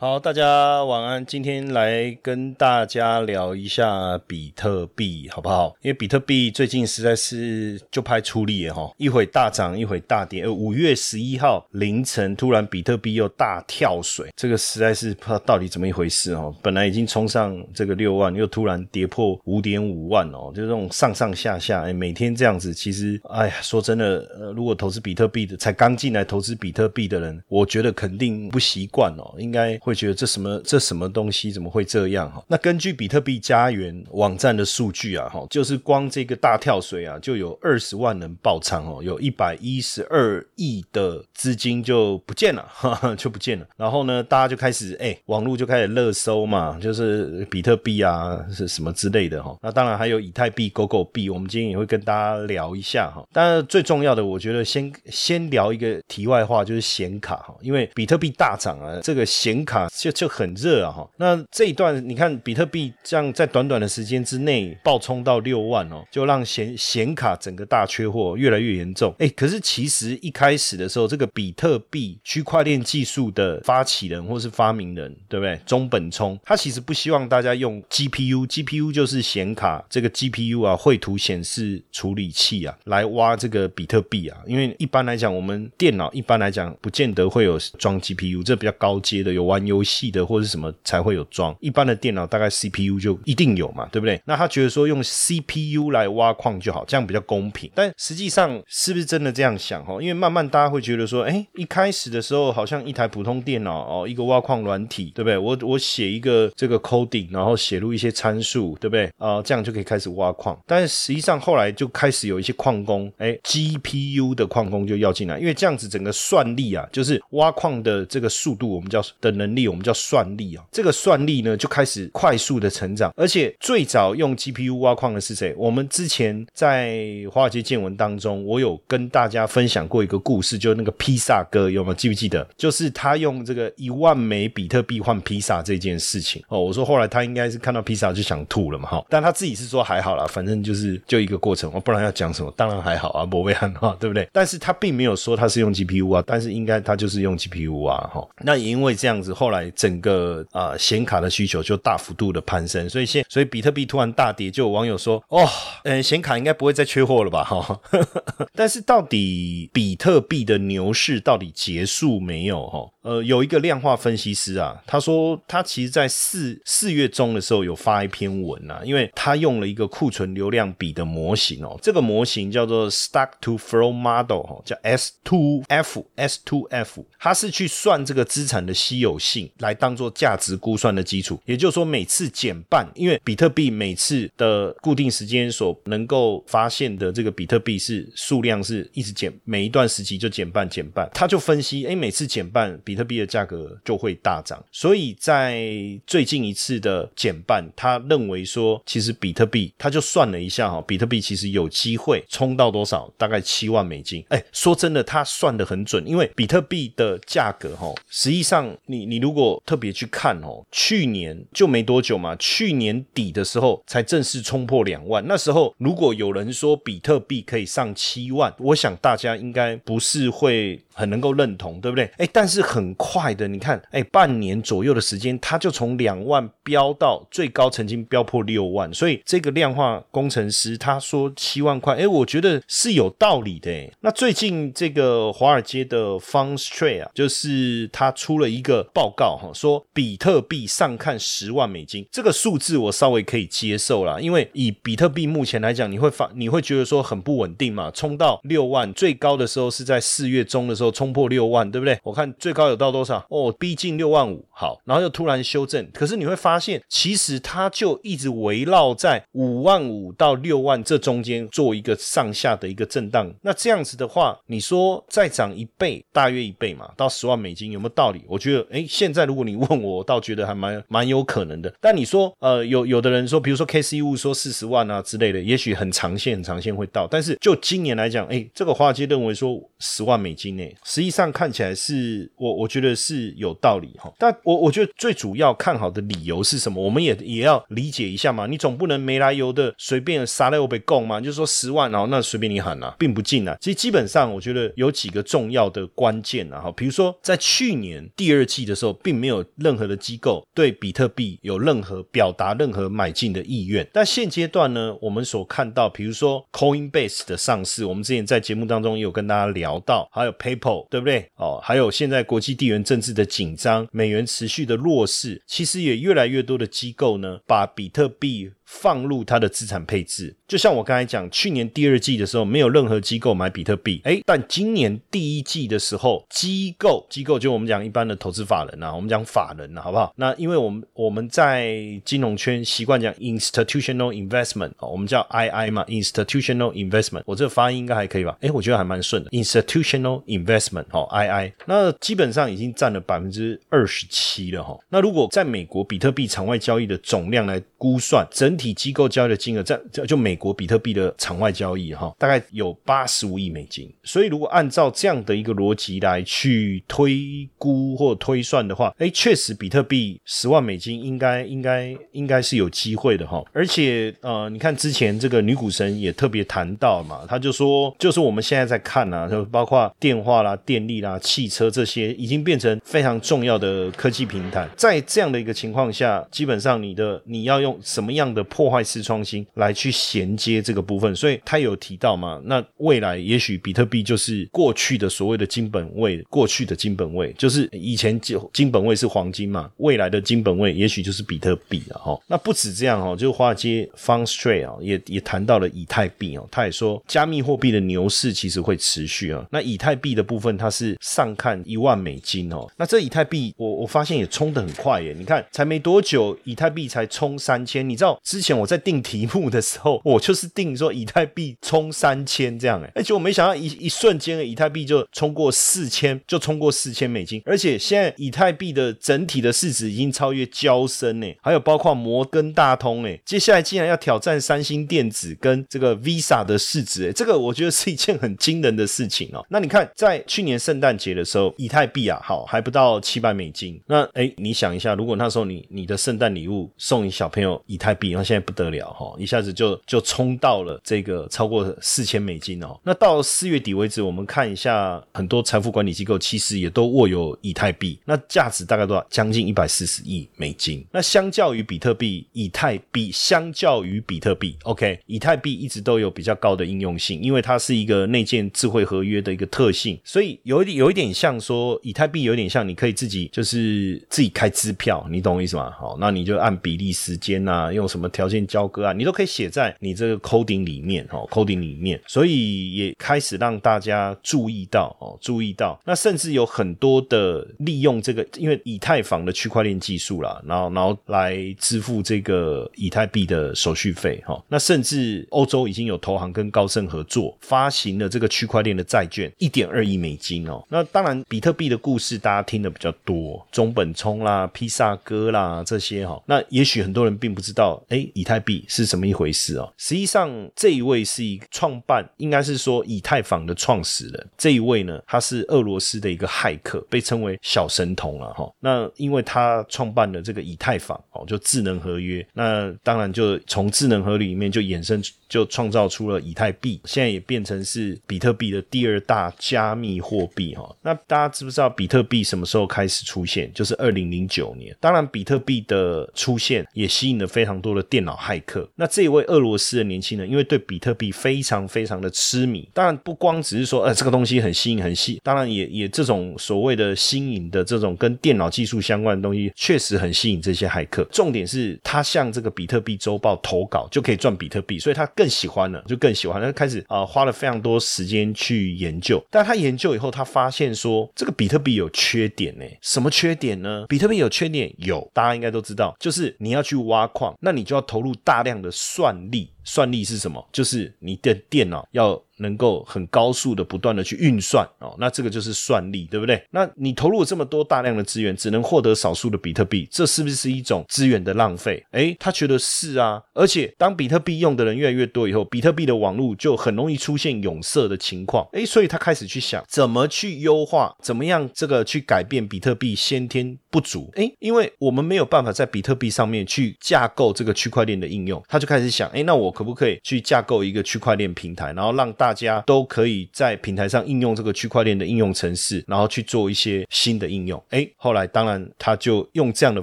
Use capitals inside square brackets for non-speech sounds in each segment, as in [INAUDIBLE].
好，大家晚安。今天来跟大家聊一下比特币，好不好？因为比特币最近实在是就拍出力哈，一会大涨，一会大跌。呃五月十一号凌晨，突然比特币又大跳水，这个实在是不知道到底怎么一回事哦。本来已经冲上这个六万，又突然跌破五点五万哦，就这种上上下下，哎，每天这样子，其实，哎呀，说真的，呃，如果投资比特币的，才刚进来投资比特币的人，我觉得肯定不习惯哦，应该。会觉得这什么这什么东西怎么会这样哈？那根据比特币家园网站的数据啊哈，就是光这个大跳水啊，就有二十万人爆仓哦，有一百一十二亿的资金就不见了，哈 [LAUGHS] 哈就不见了。然后呢，大家就开始哎，网络就开始热搜嘛，就是比特币啊是什么之类的哈。那当然还有以太币、狗狗币，我们今天也会跟大家聊一下哈。当然最重要的，我觉得先先聊一个题外话，就是显卡哈，因为比特币大涨啊，这个显卡。就就很热啊哈，那这一段你看比特币这样在短短的时间之内暴冲到六万哦，就让显显卡整个大缺货越来越严重。哎，可是其实一开始的时候，这个比特币区块链技术的发起人或是发明人，对不对？中本聪他其实不希望大家用 GPU，GPU 就是显卡这个 GPU 啊，绘图显示处理器啊，来挖这个比特币啊。因为一般来讲，我们电脑一般来讲不见得会有装 GPU，这比较高阶的有玩。游戏的或者什么才会有装，一般的电脑大概 CPU 就一定有嘛，对不对？那他觉得说用 CPU 来挖矿就好，这样比较公平。但实际上是不是真的这样想哈？因为慢慢大家会觉得说，哎，一开始的时候好像一台普通电脑哦，一个挖矿软体，对不对？我我写一个这个 coding，然后写入一些参数，对不对？啊，这样就可以开始挖矿。但是实际上后来就开始有一些矿工，哎，GPU 的矿工就要进来，因为这样子整个算力啊，就是挖矿的这个速度，我们叫的能力。我们叫算力啊，这个算力呢就开始快速的成长，而且最早用 GPU 挖矿的是谁？我们之前在华尔街见闻当中，我有跟大家分享过一个故事，就那个披萨哥，有没有记不记得？就是他用这个一万枚比特币换披萨这件事情哦。我说后来他应该是看到披萨就想吐了嘛，哈，但他自己是说还好啦，反正就是就一个过程，我不然要讲什么？当然还好啊，不会很哈，对不对？但是他并没有说他是用 GPU 啊，但是应该他就是用 GPU 啊，哈。那也因为这样子后。来整个啊显卡的需求就大幅度的攀升，所以现所以比特币突然大跌，就有网友说哦，嗯显卡应该不会再缺货了吧哈？[LAUGHS] 但是到底比特币的牛市到底结束没有哈？呃，有一个量化分析师啊，他说他其实在四四月中的时候有发一篇文啊，因为他用了一个库存流量比的模型哦，这个模型叫做 Stock to Flow Model 哈，叫 S two F S two F，它是去算这个资产的稀有性。来当做价值估算的基础，也就是说每次减半，因为比特币每次的固定时间所能够发现的这个比特币是数量是一直减，每一段时期就减半减半，他就分析，哎，每次减半，比特币的价格就会大涨，所以在最近一次的减半，他认为说，其实比特币他就算了一下哈，比特币其实有机会冲到多少，大概七万美金，哎，说真的，他算的很准，因为比特币的价格哈，实际上你你如果特别去看哦，去年就没多久嘛，去年底的时候才正式冲破两万。那时候如果有人说比特币可以上七万，我想大家应该不是会很能够认同，对不对？哎，但是很快的，你看，哎，半年左右的时间，它就从两万飙到最高曾经飙破六万。所以这个量化工程师他说七万块，哎，我觉得是有道理的。那最近这个华尔街的 Fund Street 啊，就是他出了一个报告哈。说比特币上看十万美金，这个数字我稍微可以接受啦，因为以比特币目前来讲，你会发你会觉得说很不稳定嘛，冲到六万最高的时候是在四月中的时候有冲破六万，对不对？我看最高有到多少？哦，逼近六万五。好，然后又突然修正，可是你会发现，其实它就一直围绕在五万五到六万这中间做一个上下的一个震荡。那这样子的话，你说再涨一倍，大约一倍嘛，到十万美金有没有道理？我觉得，哎，现在如果你问我，我倒觉得还蛮蛮有可能的。但你说，呃，有有的人说，比如说 K C 物说四十万啊之类的，也许很长线、很长线会到。但是就今年来讲，哎，这个华尔街认为说十万美金呢，实际上看起来是我我觉得是有道理哈。但我我觉得最主要看好的理由是什么？我们也也要理解一下嘛。你总不能没来由的随便杀了我被供嘛？就是说十万，然后那随便你喊啊，并不进啊。其实基本上，我觉得有几个重要的关键啊，哈，比如说在去年第二季的时候，并没有任何的机构对比特币有任何表达任何买进的意愿。但现阶段呢，我们所看到，比如说 Coinbase 的上市，我们之前在节目当中也有跟大家聊到，还有 Pay 对不对？哦，还有现在国际地缘政治的紧张，美元持续的弱势，其实也越来越多的机构呢，把比特币。放入它的资产配置，就像我刚才讲，去年第二季的时候没有任何机构买比特币，哎，但今年第一季的时候，机构机构就我们讲一般的投资法人呐，我们讲法人呐，好不好？那因为我们我们在金融圈习惯讲 institutional investment 哦，我们叫 II 嘛，institutional investment，我这发音应该还可以吧？哎，我觉得还蛮顺的，institutional investment 哦，II，那基本上已经占了百分之二十七了哈。那如果在美国比特币场外交易的总量来估算，整体机构交易的金额，在就美国比特币的场外交易哈，大概有八十五亿美金。所以如果按照这样的一个逻辑来去推估或推算的话，哎，确实比特币十万美金应该应该应该是有机会的哈。而且呃，你看之前这个女股神也特别谈到嘛，他就说，就是我们现在在看啊，就包括电话啦、电力啦、汽车这些，已经变成非常重要的科技平台。在这样的一个情况下，基本上你的你要用什么样的破坏式创新来去衔接这个部分，所以他有提到嘛？那未来也许比特币就是过去的所谓的金本位，过去的金本位就是以前金金本位是黄金嘛，未来的金本位也许就是比特币了哈。那不止这样哦，就华尔街 f u n Street 啊，也也谈到了以太币哦，他也说加密货币的牛市其实会持续啊。那以太币的部分，它是上看一万美金哦。那这以太币，我我发现也冲得很快耶，你看才没多久，以太币才冲三千，你知道之之前我在定题目的时候，我就是定说以太币冲三千这样哎，而且我没想到一一瞬间以太币就冲过四千，就冲过四千美金，而且现在以太币的整体的市值已经超越交生呢，还有包括摩根大通哎，接下来竟然要挑战三星电子跟这个 Visa 的市值哎，这个我觉得是一件很惊人的事情哦。那你看在去年圣诞节的时候，以太币啊好还不到七百美金，那哎你想一下，如果那时候你你的圣诞礼物送你小朋友以太币，那现在不得。了哈，一下子就就冲到了这个超过四千美金哦。那到四月底为止，我们看一下很多财富管理机构其实也都握有以太币，那价值大概多少？将近一百四十亿美金。那相较于比特币，以太币相较于比特币，OK，以太币一直都有比较高的应用性，因为它是一个内建智慧合约的一个特性，所以有一点有一点像说以太币有点像你可以自己就是自己开支票，你懂我意思吗？好，那你就按比例时间啊，用什么条件交。割啊，你都可以写在你这个 coding 里面哦，coding 里面，所以也开始让大家注意到哦，注意到，那甚至有很多的利用这个，因为以太坊的区块链技术啦，然后然后来支付这个以太币的手续费哈，那甚至欧洲已经有投行跟高盛合作发行了这个区块链的债券，一点二亿美金哦。那当然，比特币的故事大家听的比较多，中本聪啦、披萨哥啦这些哈，那也许很多人并不知道，哎，以太币。是什么一回事哦？实际上，这一位是一创办，应该是说以太坊的创始人。这一位呢，他是俄罗斯的一个骇客，被称为小神童了哈。那因为他创办了这个以太坊哦，就智能合约。那当然就从智能合约里面就衍生，就创造出了以太币。现在也变成是比特币的第二大加密货币哈。那大家知不知道比特币什么时候开始出现？就是二零零九年。当然，比特币的出现也吸引了非常多的电脑骇客。那这一位俄罗斯的年轻人，因为对比特币非常非常的痴迷，当然不光只是说，呃，这个东西很新很细，当然也也这种所谓的新颖的这种跟电脑技术相关的东西，确实很吸引这些骇客。重点是他向这个比特币周报投稿就可以赚比特币，所以他更喜欢了，就更喜欢，他开始啊花了非常多时间去研究。但他研究以后，他发现说这个比特币有缺点呢，什么缺点呢？比特币有缺点，有大家应该都知道，就是你要去挖矿，那你就要投入大量的算力。算力是什么？就是你的电脑要能够很高速的不断的去运算哦，那这个就是算力，对不对？那你投入这么多大量的资源，只能获得少数的比特币，这是不是一种资源的浪费？诶，他觉得是啊，而且当比特币用的人越来越多以后，比特币的网络就很容易出现涌塞的情况，诶，所以他开始去想怎么去优化，怎么样这个去改变比特币先天不足？诶，因为我们没有办法在比特币上面去架构这个区块链的应用，他就开始想，诶，那我。可不可以去架构一个区块链平台，然后让大大家都可以在平台上应用这个区块链的应用程式，然后去做一些新的应用？哎，后来当然他就用这样的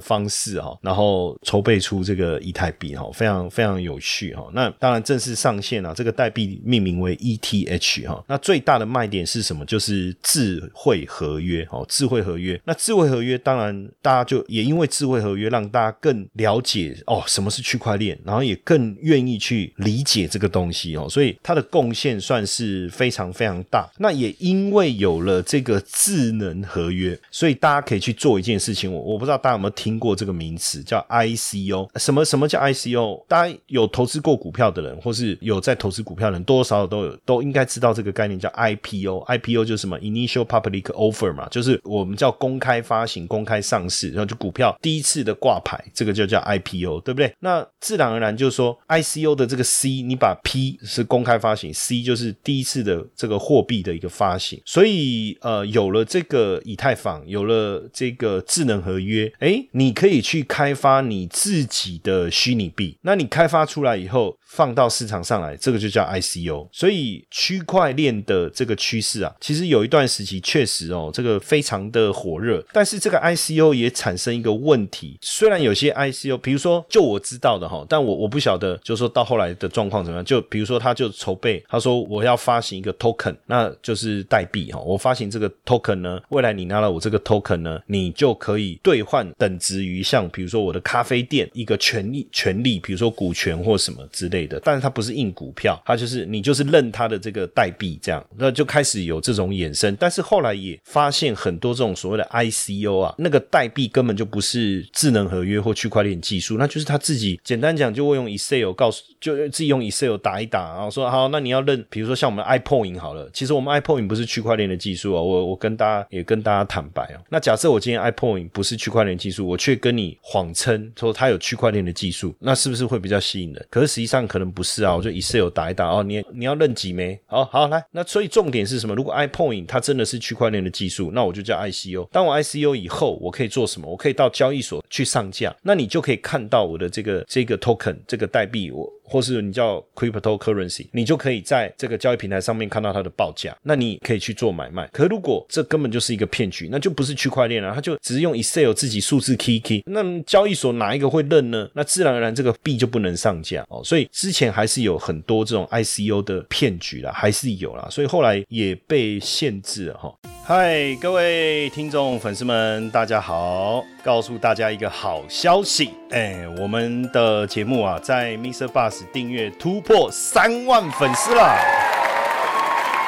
方式哈，然后筹备出这个以太币哈，非常非常有趣哈。那当然正式上线了，这个代币命名为 ETH 哈。那最大的卖点是什么？就是智慧合约哦，智慧合约。那智慧合约当然大家就也因为智慧合约让大家更了解哦什么是区块链，然后也更愿意去。理解这个东西哦，所以它的贡献算是非常非常大。那也因为有了这个智能合约，所以大家可以去做一件事情。我我不知道大家有没有听过这个名词，叫 ICO。什么什么叫 ICO？大家有投资过股票的人，或是有在投资股票的人，多多少少都有都应该知道这个概念叫 IPO。IPO 就是什么 Initial Public Offer 嘛，就是我们叫公开发行、公开上市，然后就股票第一次的挂牌，这个就叫 IPO，对不对？那自然而然就是说 ICO 的这个 C，你把 P 是公开发行，C 就是第一次的这个货币的一个发行，所以呃，有了这个以太坊，有了这个智能合约，哎，你可以去开发你自己的虚拟币。那你开发出来以后，放到市场上来，这个就叫 ICO。所以区块链的这个趋势啊，其实有一段时期确实哦，这个非常的火热。但是这个 ICO 也产生一个问题，虽然有些 ICO，比如说就我知道的哈，但我我不晓得，就是说到后来。的状况怎么样？就比如说，他就筹备，他说我要发行一个 token，那就是代币哈。我发行这个 token 呢，未来你拿了我这个 token 呢，你就可以兑换等值于像比如说我的咖啡店一个权利权利，比如说股权或什么之类的。但是它不是硬股票，它就是你就是认它的这个代币这样，那就开始有这种衍生。但是后来也发现很多这种所谓的 ICO 啊，那个代币根本就不是智能合约或区块链技术，那就是他自己简单讲就会用 Excel 告诉就。自己用 Excel 打一打，然后说好，那你要认，比如说像我们 iPoint 好了，其实我们 iPoint 不是区块链的技术啊，我我跟大家也跟大家坦白啊，那假设我今天 iPoint 不是区块链技术，我却跟你谎称说它有区块链的技术，那是不是会比较吸引人？可是实际上可能不是啊，我就 Excel 打一打哦，你你要认几枚？好好来，那所以重点是什么？如果 iPoint 它真的是区块链的技术，那我就叫 ICO。当我 ICO 以后，我可以做什么？我可以到交易所去上架，那你就可以看到我的这个这个 token 这个代币我。或是你叫 cryptocurrency，你就可以在这个交易平台上面看到它的报价，那你可以去做买卖。可如果这根本就是一个骗局，那就不是区块链了，它就只是用 Excel 自己数字 key key，那交易所哪一个会认呢？那自然而然这个币就不能上架哦。所以之前还是有很多这种 ICO 的骗局啦，还是有啦，所以后来也被限制了哈。嗨，各位听众粉丝们，大家好！告诉大家一个好消息，哎，我们的节目啊，在 Mr. Bus 订阅突破三万粉丝了。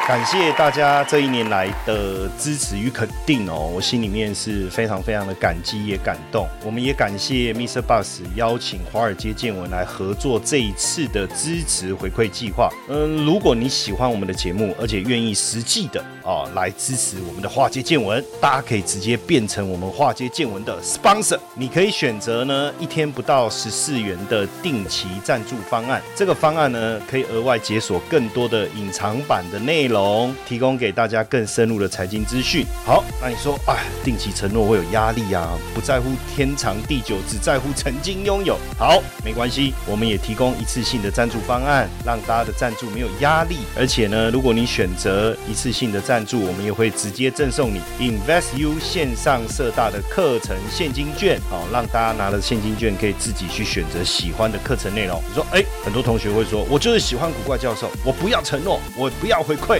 感谢大家这一年来的支持与肯定哦，我心里面是非常非常的感激也感动。我们也感谢 Mr. Bus 邀请华尔街见闻来合作这一次的支持回馈计划。嗯，如果你喜欢我们的节目，而且愿意实际的啊来支持我们的华尔街见闻，大家可以直接变成我们华尔街见闻的 sponsor。你可以选择呢一天不到十四元的定期赞助方案，这个方案呢可以额外解锁更多的隐藏版的内容容。提供给大家更深入的财经资讯。好，那你说，哎，定期承诺会有压力啊，不在乎天长地久，只在乎曾经拥有。好，没关系，我们也提供一次性的赞助方案，让大家的赞助没有压力。而且呢，如果你选择一次性的赞助，我们也会直接赠送你 Invest U 线上社大的课程现金券，好，让大家拿了现金券可以自己去选择喜欢的课程内容。你说，哎，很多同学会说，我就是喜欢古怪教授，我不要承诺，我不要回馈，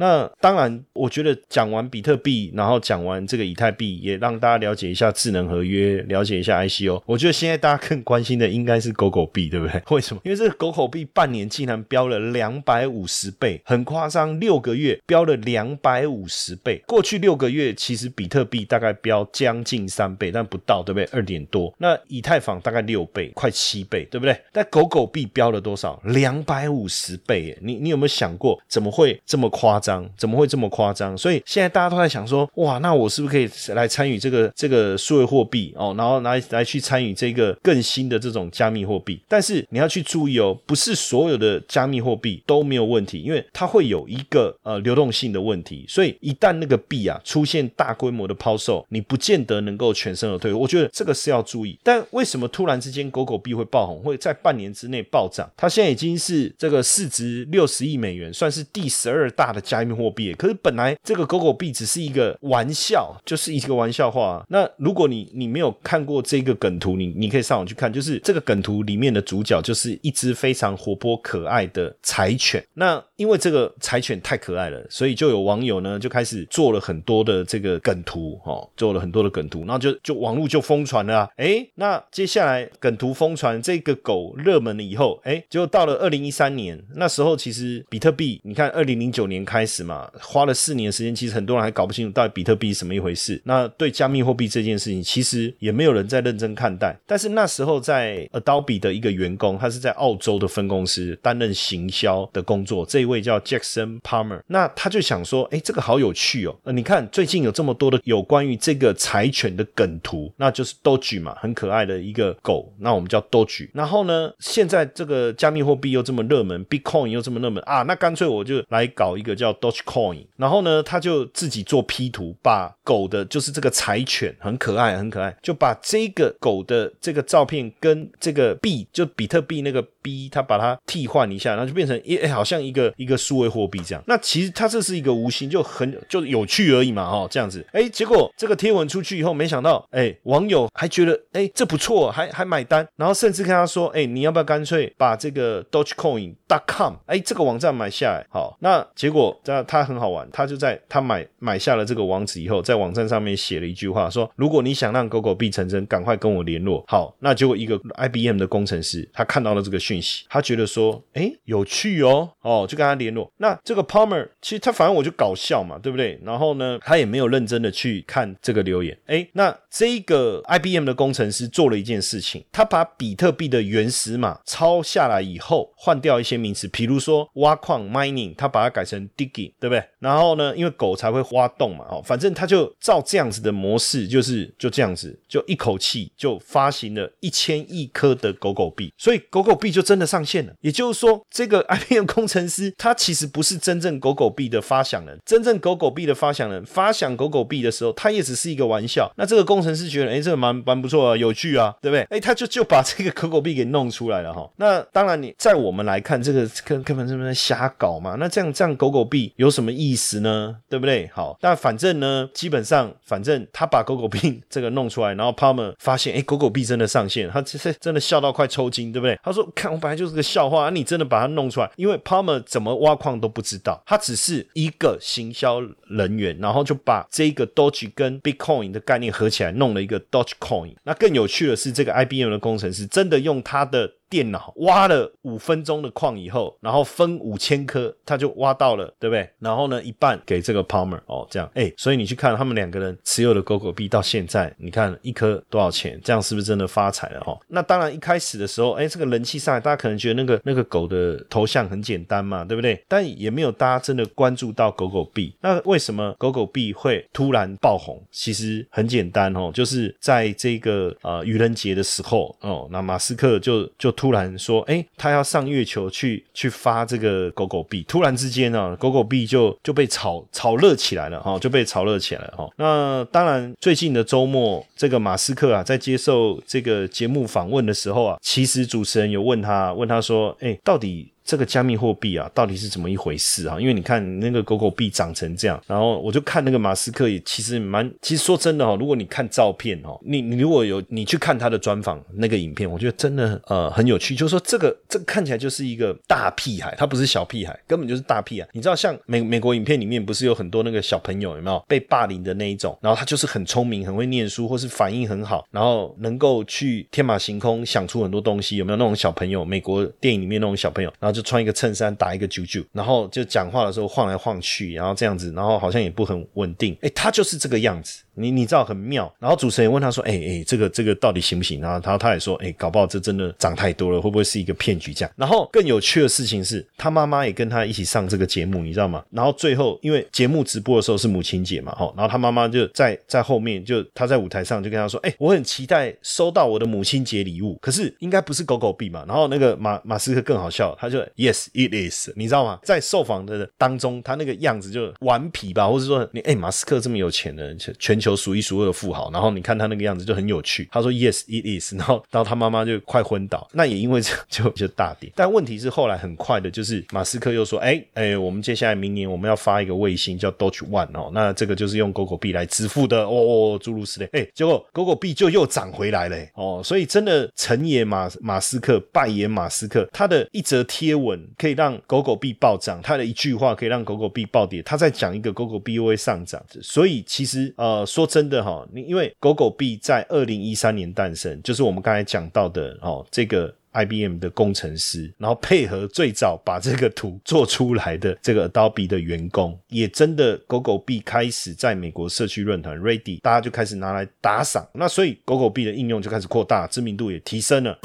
那当然，我觉得讲完比特币，然后讲完这个以太币，也让大家了解一下智能合约，了解一下 ICO。我觉得现在大家更关心的应该是狗狗币，对不对？为什么？因为这个狗狗币半年竟然飙了两百五十倍，很夸张。六个月飙了两百五十倍。过去六个月其实比特币大概飙将近三倍，但不到，对不对？二点多。那以太坊大概六倍，快七倍，对不对？但狗狗币飙了多少？两百五十倍。你你有没有想过，怎么会这么夸张？怎么会这么夸张？所以现在大家都在想说，哇，那我是不是可以来参与这个这个数位货币哦？然后来来去参与这个更新的这种加密货币？但是你要去注意哦，不是所有的加密货币都没有问题，因为它会有一个呃流动性的问题。所以一旦那个币啊出现大规模的抛售，你不见得能够全身而退。我觉得这个是要注意。但为什么突然之间狗狗币会爆红，会在半年之内暴涨？它现在已经是这个市值六十亿美元，算是第十二大的加。密货币，可是本来这个狗狗币只是一个玩笑，就是一个玩笑话。那如果你你没有看过这个梗图，你你可以上网去看，就是这个梗图里面的主角就是一只非常活泼可爱的柴犬。那因为这个柴犬太可爱了，所以就有网友呢就开始做了很多的这个梗图，哦，做了很多的梗图，然后就就网络就疯传了。啊哎，那接下来梗图疯传，这个狗热门了以后，哎，就到了二零一三年，那时候其实比特币，你看二零零九年开开。始嘛，花了四年的时间，其实很多人还搞不清楚到底比特币是什么一回事。那对加密货币这件事情，其实也没有人在认真看待。但是那时候在 Adobe 的一个员工，他是在澳洲的分公司担任行销的工作，这一位叫 Jackson Palmer。那他就想说，哎，这个好有趣哦。呃，你看最近有这么多的有关于这个柴犬的梗图，那就是 Doge 嘛，很可爱的一个狗。那我们叫 Doge。然后呢，现在这个加密货币又这么热门，Bitcoin 又这么热门啊，那干脆我就来搞一个叫。Dogecoin，然后呢，他就自己做 P 图，把狗的，就是这个柴犬，很可爱，很可爱，就把这个狗的这个照片跟这个币，就比特币那个 B，他把它替换一下，然后就变成一，哎，好像一个一个数位货币这样。那其实它这是一个无形，就很就有趣而已嘛，哈，这样子。哎，结果这个贴文出去以后，没想到，哎，网友还觉得，哎，这不错，还还买单，然后甚至跟他说，哎，你要不要干脆把这个 Dogecoin.com，哎，这个网站买下来？好，那结果。那他很好玩，他就在他买买下了这个网址以后，在网站上面写了一句话，说如果你想让狗狗币成真，赶快跟我联络。好，那结果一个 IBM 的工程师，他看到了这个讯息，他觉得说，哎，有趣哦，哦，就跟他联络。那这个 Palmer 其实他反正我就搞笑嘛，对不对？然后呢，他也没有认真的去看这个留言。哎，那这个 IBM 的工程师做了一件事情，他把比特币的原始码抄下来以后，换掉一些名词，比如说挖矿 mining，他把它改成 digging。对不对？然后呢，因为狗才会挖洞嘛，哦，反正他就照这样子的模式，就是就这样子，就一口气就发行了一千亿颗的狗狗币，所以狗狗币就就真的上线了。也就是说，这个 [LAUGHS] IBM 工程师他其实不是真正狗狗币的发想人，真正狗狗币的发想人发想狗狗币的时候，他也只是一个玩笑。那这个工程师觉得，哎，这个蛮蛮不错啊，有趣啊，对不对？哎，他就就把这个狗狗币给弄出来了哈。那当然，你在我们来看，这个根根本是在瞎搞嘛。那这样这样狗狗币。有什么意思呢？对不对？好，但反正呢，基本上，反正他把狗狗币这个弄出来，然后帕默发现，哎，狗狗币真的上线，他其实真的笑到快抽筋，对不对？他说：“看，我本来就是个笑话，你真的把它弄出来，因为 Palmer 怎么挖矿都不知道，他只是一个行销人员，然后就把这个 Doge 跟 Bitcoin 的概念合起来，弄了一个 Dogecoin。那更有趣的是，这个 IBM 的工程师真的用他的。电脑挖了五分钟的矿以后，然后分五千颗，他就挖到了，对不对？然后呢，一半给这个 Palmer 哦，这样，哎，所以你去看他们两个人持有的狗狗币到现在，你看一颗多少钱？这样是不是真的发财了？哦，那当然一开始的时候，哎，这个人气上来，大家可能觉得那个那个狗的头像很简单嘛，对不对？但也没有大家真的关注到狗狗币。那为什么狗狗币会突然爆红？其实很简单哦，就是在这个呃愚人节的时候哦，那马斯克就就突然说，哎，他要上月球去去发这个狗狗币。突然之间呢，狗狗币就就被炒炒热起来了哈，就被炒热起来了哈。那当然，最近的周末，这个马斯克啊，在接受这个节目访问的时候啊，其实主持人有问他，问他说，哎，到底？这个加密货币啊，到底是怎么一回事啊？因为你看那个狗狗币长成这样，然后我就看那个马斯克也其实蛮，其实说真的哦，如果你看照片哦，你你如果有你去看他的专访那个影片，我觉得真的呃很有趣，就是说这个这个看起来就是一个大屁孩，他不是小屁孩，根本就是大屁孩。你知道像美美国影片里面不是有很多那个小朋友有没有被霸凌的那一种，然后他就是很聪明，很会念书，或是反应很好，然后能够去天马行空想出很多东西，有没有那种小朋友？美国电影里面那种小朋友，然后就。穿一个衬衫，打一个九九，然后就讲话的时候晃来晃去，然后这样子，然后好像也不很稳定。哎，他就是这个样子。你你知道很妙，然后主持人问他说：“哎哎，这个这个到底行不行？”然后他他也说：“哎，搞不好这真的涨太多了，会不会是一个骗局？”这样。然后更有趣的事情是他妈妈也跟他一起上这个节目，你知道吗？然后最后因为节目直播的时候是母亲节嘛，哈，然后他妈妈就在在后面，就他在舞台上就跟他说：“哎，我很期待收到我的母亲节礼物，可是应该不是狗狗币嘛？”然后那个马马斯克更好笑，他就 “Yes, it is。”你知道吗？在受访的当中，他那个样子就顽皮吧，或者说你哎，马斯克这么有钱的人，全球数一数二的富。豪，然后你看他那个样子就很有趣。他说 Yes, it is。然后，然后他妈妈就快昏倒。那也因为这就就大跌。但问题是后来很快的，就是马斯克又说：“哎哎，我们接下来明年我们要发一个卫星叫 Doge One 哦，那这个就是用狗狗币来支付的哦，哦诸如此类。哎，结果狗狗币就又涨回来了哦。所以真的成也马马斯克，败也马斯克。他的一则贴文可以让狗狗币暴涨，他的一句话可以让狗狗币暴跌。他在讲一个狗狗币又会上涨。所以其实呃，说真的哈，你。因为狗狗币在二零一三年诞生，就是我们刚才讲到的哦，这个 IBM 的工程师，然后配合最早把这个图做出来的这个 Adobe 的员工，也真的狗狗币开始在美国社区论坛 Ready，大家就开始拿来打赏，那所以狗狗币的应用就开始扩大，知名度也提升了。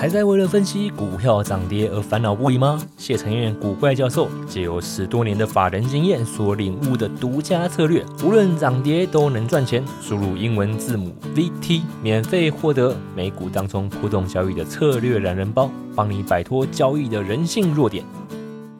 还在为了分析股票涨跌而烦恼不已吗？谢承彦古怪教授借由十多年的法人经验所领悟的独家策略，无论涨跌都能赚钱。输入英文字母 VT，免费获得美股当中普动交易的策略懒人包，帮你摆脱交易的人性弱点。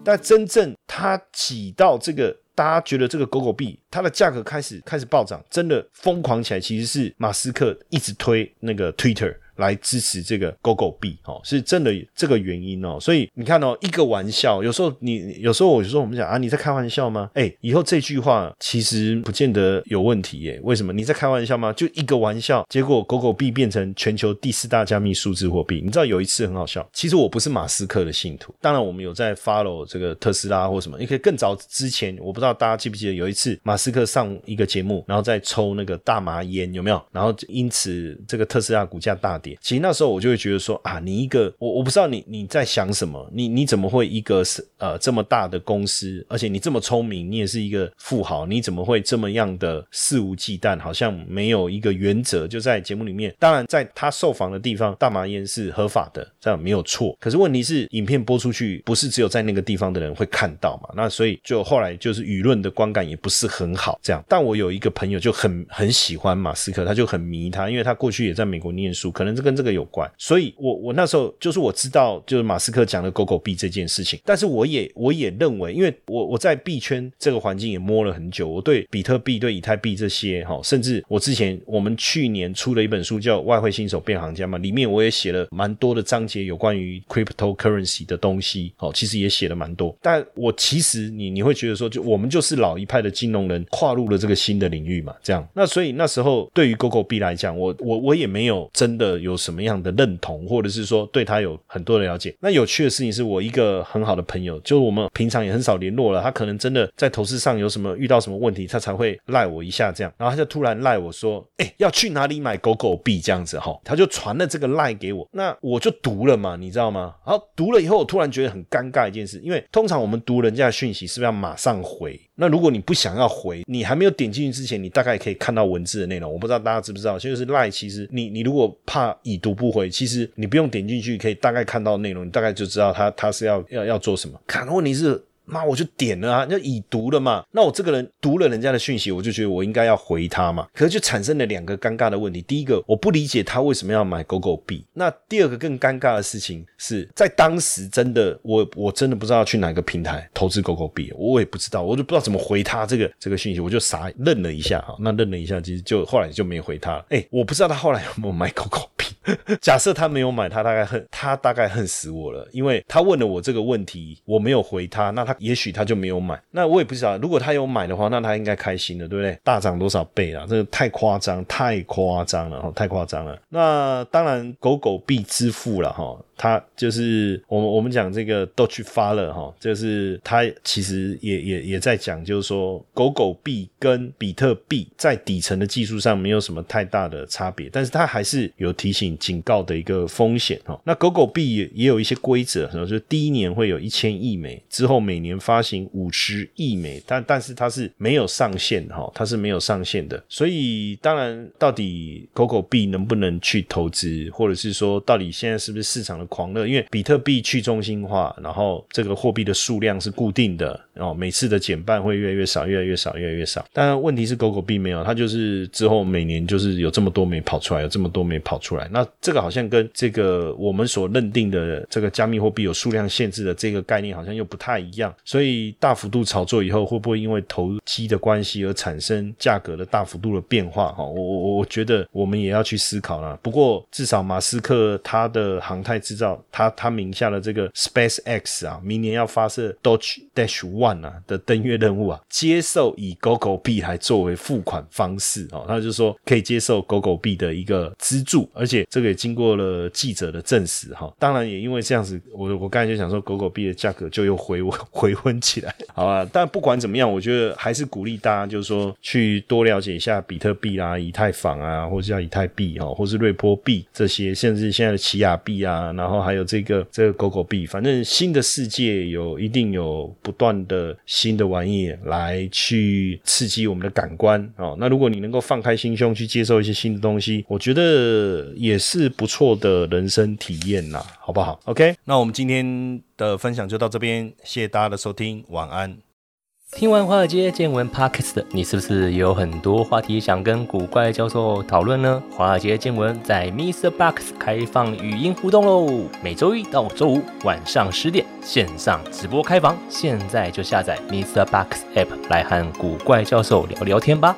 但真正它挤到这个，大家觉得这个狗狗币它的价格开始开始暴涨，真的疯狂起来，其实是马斯克一直推那个 Twitter。来支持这个狗狗币哦，是真的这个原因哦，所以你看哦，一个玩笑，有时候你有时候我就说我们讲啊，你在开玩笑吗？哎，以后这句话其实不见得有问题耶。为什么？你在开玩笑吗？就一个玩笑，结果狗狗币变成全球第四大加密数字货币。你知道有一次很好笑，其实我不是马斯克的信徒，当然我们有在 follow 这个特斯拉或什么。你可以更早之前，我不知道大家记不记得有一次马斯克上一个节目，然后再抽那个大麻烟，有没有？然后因此这个特斯拉股价大跌。其实那时候我就会觉得说啊，你一个我我不知道你你在想什么，你你怎么会一个是呃这么大的公司，而且你这么聪明，你也是一个富豪，你怎么会这么样的肆无忌惮，好像没有一个原则？就在节目里面，当然在他受访的地方，大麻烟是合法的，这样没有错。可是问题是，影片播出去不是只有在那个地方的人会看到嘛？那所以就后来就是舆论的观感也不是很好。这样，但我有一个朋友就很很喜欢马斯克，他就很迷他，因为他过去也在美国念书，可能跟这个有。关，所以我我那时候就是我知道，就是马斯克讲的狗狗币这件事情，但是我也我也认为，因为我我在币圈这个环境也摸了很久，我对比特币、对以太币这些哈，甚至我之前我们去年出了一本书叫《外汇新手变行家》嘛，里面我也写了蛮多的章节有关于 cryptocurrency 的东西，哦，其实也写了蛮多。但我其实你你会觉得说，就我们就是老一派的金融人，跨入了这个新的领域嘛，这样。那所以那时候对于狗狗币来讲，我我我也没有真的有。有什么样的认同，或者是说对他有很多的了解。那有趣的事情是我一个很好的朋友，就我们平常也很少联络了，他可能真的在投资上有什么遇到什么问题，他才会赖我一下这样，然后他就突然赖我说，哎，要去哪里买狗狗币这样子哈，他就传了这个赖给我，那我就读了嘛，你知道吗？然后读了以后，我突然觉得很尴尬一件事，因为通常我们读人家的讯息是不是要马上回？那如果你不想要回，你还没有点进去之前，你大概可以看到文字的内容。我不知道大家知不知道，就是赖，其实你你如果怕已读不回，其实你不用点进去，可以大概看到内容，你大概就知道他他是要要要做什么。看，问题是。妈，我就点了啊，就已读了嘛。那我这个人读了人家的讯息，我就觉得我应该要回他嘛。可是就产生了两个尴尬的问题。第一个，我不理解他为什么要买狗狗币。那第二个更尴尬的事情是在当时真的，我我真的不知道去哪个平台投资狗狗币，我也不知道，我就不知道怎么回他这个这个讯息，我就傻愣了一下哈。那愣了一下，其实就后来就没回他了。哎，我不知道他后来有没有买狗狗币。[LAUGHS] 假设他没有买，他大概恨他大概恨死我了，因为他问了我这个问题，我没有回他，那他也许他就没有买。那我也不知道，如果他有买的话，那他应该开心的，对不对？大涨多少倍啊？这个太夸张，太夸张了哈，太夸张了。那当然，狗狗币支付了哈。他就是我们我们讲这个都去发了哈，就是他其实也也也在讲，就是说狗狗币跟比特币在底层的技术上没有什么太大的差别，但是他还是有提醒警告的一个风险哈。那狗狗币也也有一些规则，就是第一年会有一千亿美，之后每年发行五十亿美，但但是它是没有上限哈，它是没有上限的。所以当然，到底狗狗币能不能去投资，或者是说到底现在是不是市场的？狂热，因为比特币去中心化，然后这个货币的数量是固定的，哦每次的减半会越来越少，越来越少，越来越少。但问题是狗狗币没有，它就是之后每年就是有这么多没跑出来，有这么多没跑出来。那这个好像跟这个我们所认定的这个加密货币有数量限制的这个概念好像又不太一样。所以大幅度炒作以后，会不会因为投机的关系而产生价格的大幅度的变化？哈，我我我觉得我们也要去思考了。不过至少马斯克他的航太制造，他他名下的这个 Space X 啊，明年要发射 Doge Dash One 啊的登月任务啊，接受以狗狗币来作为付款方式哦，他就说可以接受狗狗币的一个资助，而且这个也经过了记者的证实哈。当然也因为这样子，我我刚才就想说，狗狗币的价格就又回 [LAUGHS] 回温起来，好吧？但不管怎么样，我觉得还是鼓励大家，就是说去多了解一下比特币啊、以太坊啊，或者叫以太币哈，或是瑞波币这些，甚至现在的奇亚币啊，然后还有。这个这个狗狗币，反正新的世界有一定有不断的新的玩意来去刺激我们的感官啊。那如果你能够放开心胸去接受一些新的东西，我觉得也是不错的人生体验啦，好不好？OK，那我们今天的分享就到这边，谢谢大家的收听，晚安。听完华尔街见闻 Podcast，你是不是也有很多话题想跟古怪教授讨论呢？华尔街见闻在 Mr. Box 开放语音互动喽，每周一到周五晚上十点线上直播开房，现在就下载 Mr. Box App 来和古怪教授聊聊天吧。